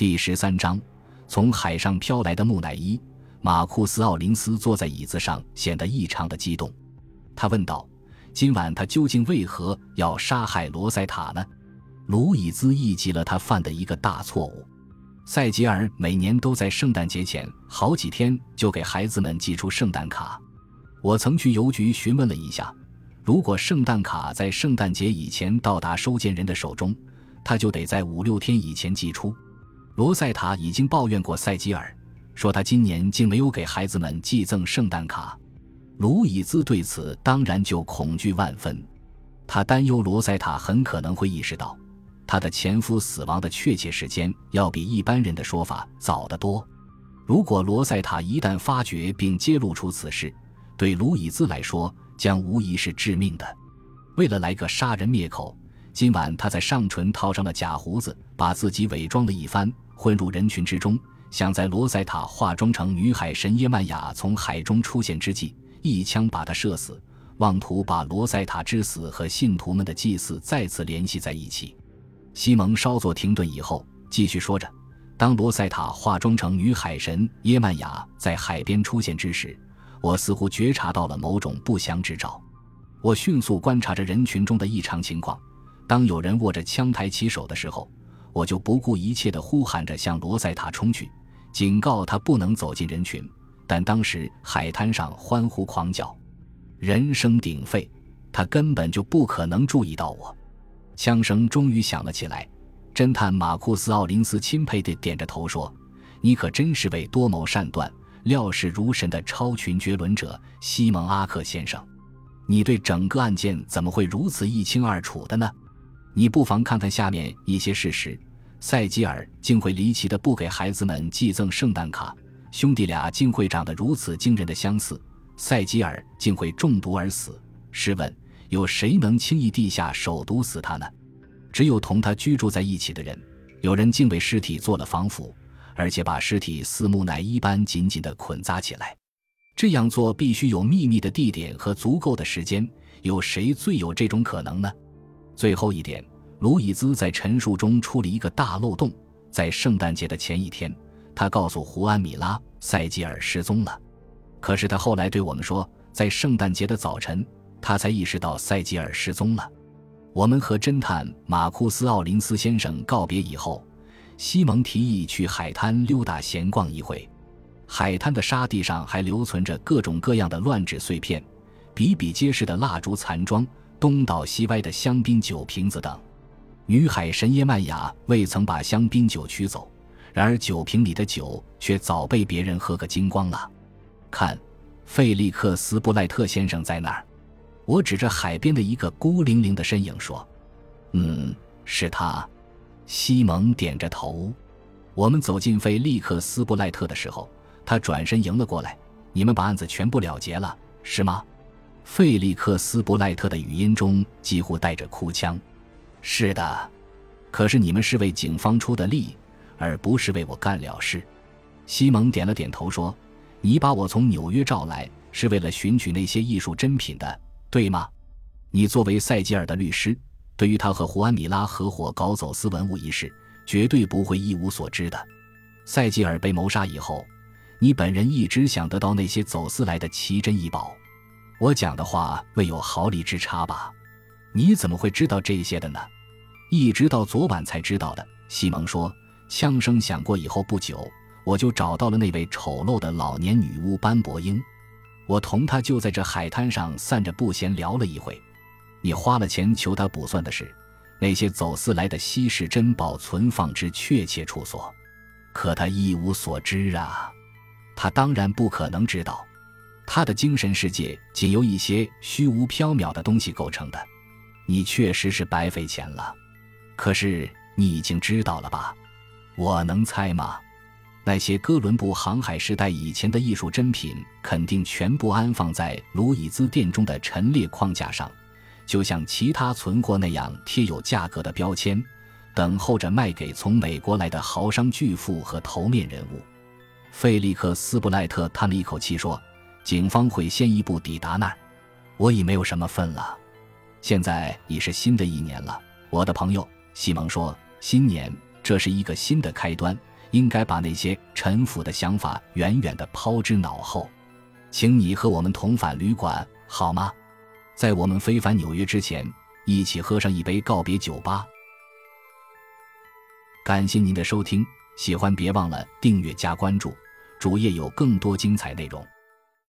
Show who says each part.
Speaker 1: 第十三章，从海上飘来的木乃伊。马库斯·奥林斯坐在椅子上，显得异常的激动。他问道：“今晚他究竟为何要杀害罗塞塔呢？”卢伊兹忆记了他犯的一个大错误。塞吉尔每年都在圣诞节前好几天就给孩子们寄出圣诞卡。我曾去邮局询问了一下，如果圣诞卡在圣诞节以前到达收件人的手中，他就得在五六天以前寄出。罗塞塔已经抱怨过塞吉尔。说他今年竟没有给孩子们寄赠圣诞卡，卢伊兹对此当然就恐惧万分。他担忧罗塞塔很可能会意识到，他的前夫死亡的确切时间要比一般人的说法早得多。如果罗塞塔一旦发觉并揭露出此事，对卢伊兹来说将无疑是致命的。为了来个杀人灭口，今晚他在上唇套上了假胡子，把自己伪装了一番，混入人群之中。想在罗塞塔化妆成女海神耶曼雅从海中出现之际，一枪把他射死，妄图把罗塞塔之死和信徒们的祭祀再次联系在一起。西蒙稍作停顿以后，继续说着：“当罗塞塔化妆成女海神耶曼雅在海边出现之时，我似乎觉察到了某种不祥之兆。我迅速观察着人群中的异常情况。当有人握着枪抬起手的时候，我就不顾一切地呼喊着向罗塞塔冲去。”警告他不能走进人群，但当时海滩上欢呼狂叫，人声鼎沸，他根本就不可能注意到我。枪声终于响了起来，侦探马库斯·奥林斯钦佩地点着头说：“你可真是位多谋善断、料事如神的超群绝伦者，西蒙·阿克先生。你对整个案件怎么会如此一清二楚的呢？你不妨看看下面一些事实。”塞吉尔竟会离奇的不给孩子们寄赠圣诞卡，兄弟俩竟会长得如此惊人的相似，塞吉尔竟会中毒而死。试问，有谁能轻易地下手毒死他呢？只有同他居住在一起的人。有人竟为尸体做了防腐，而且把尸体似木乃伊般紧紧地捆扎起来。这样做必须有秘密的地点和足够的时间。有谁最有这种可能呢？最后一点。卢伊兹在陈述中出了一个大漏洞，在圣诞节的前一天，他告诉胡安·米拉，塞吉尔失踪了。可是他后来对我们说，在圣诞节的早晨，他才意识到塞吉尔失踪了。我们和侦探马库斯·奥林斯先生告别以后，西蒙提议去海滩溜达闲逛一回。海滩的沙地上还留存着各种各样的乱纸碎片、比比皆是的蜡烛残桩、东倒西歪的香槟酒瓶子等。女海神耶曼雅未曾把香槟酒取走，然而酒瓶里的酒却早被别人喝个精光了。看，费利克斯布赖特先生在那儿。我指着海边的一个孤零零的身影说：“嗯，是他。”西蒙点着头。我们走进费利克斯布赖特的时候，他转身迎了过来：“你们把案子全部了结了，是吗？”费利克斯布赖特的语音中几乎带着哭腔。是的，可是你们是为警方出的力，而不是为我干了事。西蒙点了点头说：“你把我从纽约召来，是为了寻取那些艺术珍品的，对吗？你作为塞吉尔的律师，对于他和胡安·米拉合伙搞走私文物一事，绝对不会一无所知的。塞吉尔被谋杀以后，你本人一直想得到那些走私来的奇珍异宝。我讲的话未有毫厘之差吧？”你怎么会知道这些的呢？一直到昨晚才知道的。西蒙说：“枪声响过以后不久，我就找到了那位丑陋的老年女巫班伯英。我同她就在这海滩上散着步，闲聊了一会。你花了钱求她卜算的是那些走私来的稀世珍宝存放之确切处所，可她一无所知啊！她当然不可能知道，他的精神世界仅由一些虚无缥缈的东西构成的。”你确实是白费钱了，可是你已经知道了吧？我能猜吗？那些哥伦布航海时代以前的艺术珍品，肯定全部安放在卢伊兹店中的陈列框架上，就像其他存货那样贴有价格的标签，等候着卖给从美国来的豪商巨富和头面人物。费利克斯布赖特叹了一口气说：“警方会先一步抵达那儿，我已没有什么份了。”现在已是新的一年了，我的朋友西蒙说：“新年，这是一个新的开端，应该把那些陈腐的想法远远地抛之脑后。请你和我们同返旅馆好吗？在我们飞返纽约之前，一起喝上一杯告别酒吧。感谢您的收听，喜欢别忘了订阅加关注，主页有更多精彩内容。